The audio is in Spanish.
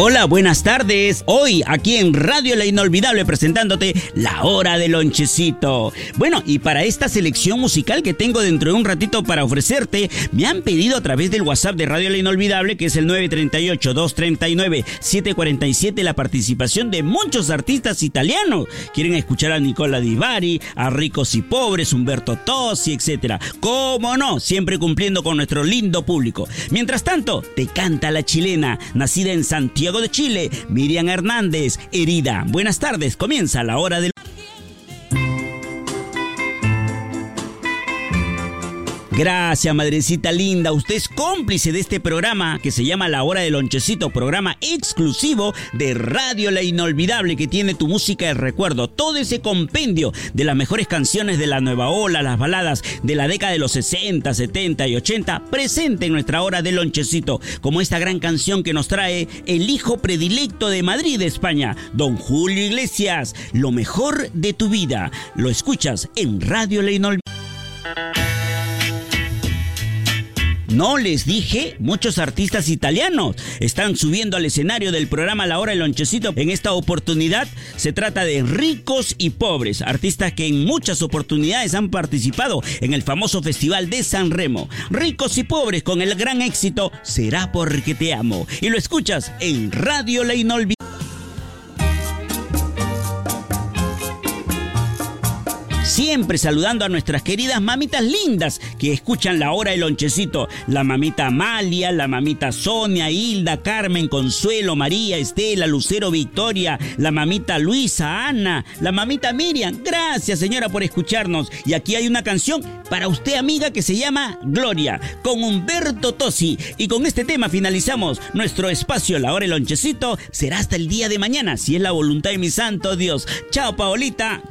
Hola, buenas tardes. Hoy aquí en Radio La Inolvidable presentándote La Hora del Lonchecito. Bueno, y para esta selección musical que tengo dentro de un ratito para ofrecerte, me han pedido a través del WhatsApp de Radio La Inolvidable, que es el 938-239-747, la participación de muchos artistas italianos. Quieren escuchar a Nicola Di Bari, a Ricos y Pobres, Humberto Tossi, etc. ¿Cómo no? Siempre cumpliendo con nuestro lindo público. Mientras tanto, te canta la chilena, nacida en Santiago de Chile, Miriam Hernández, herida. Buenas tardes, comienza la hora del... Gracias, madrecita linda. Usted es cómplice de este programa que se llama La Hora del Lonchecito, programa exclusivo de Radio La Inolvidable que tiene tu música de recuerdo. Todo ese compendio de las mejores canciones de la nueva ola, las baladas de la década de los 60, 70 y 80, presente en nuestra Hora del Lonchecito, como esta gran canción que nos trae el hijo predilecto de Madrid, España, don Julio Iglesias. Lo mejor de tu vida. Lo escuchas en Radio La Inolvidable. No les dije, muchos artistas italianos están subiendo al escenario del programa La Hora del Lonchecito. En esta oportunidad se trata de ricos y pobres, artistas que en muchas oportunidades han participado en el famoso Festival de San Remo. Ricos y pobres con el gran éxito Será porque te amo. Y lo escuchas en Radio La Inolvidable. Siempre saludando a nuestras queridas mamitas lindas que escuchan la hora del lonchecito. La mamita Amalia, la mamita Sonia, Hilda, Carmen, Consuelo, María, Estela, Lucero, Victoria, la mamita Luisa, Ana, la mamita Miriam. Gracias señora por escucharnos. Y aquí hay una canción para usted amiga que se llama Gloria, con Humberto Tosi. Y con este tema finalizamos nuestro espacio La hora del lonchecito. Será hasta el día de mañana, si es la voluntad de mi santo Dios. Chao Paolita.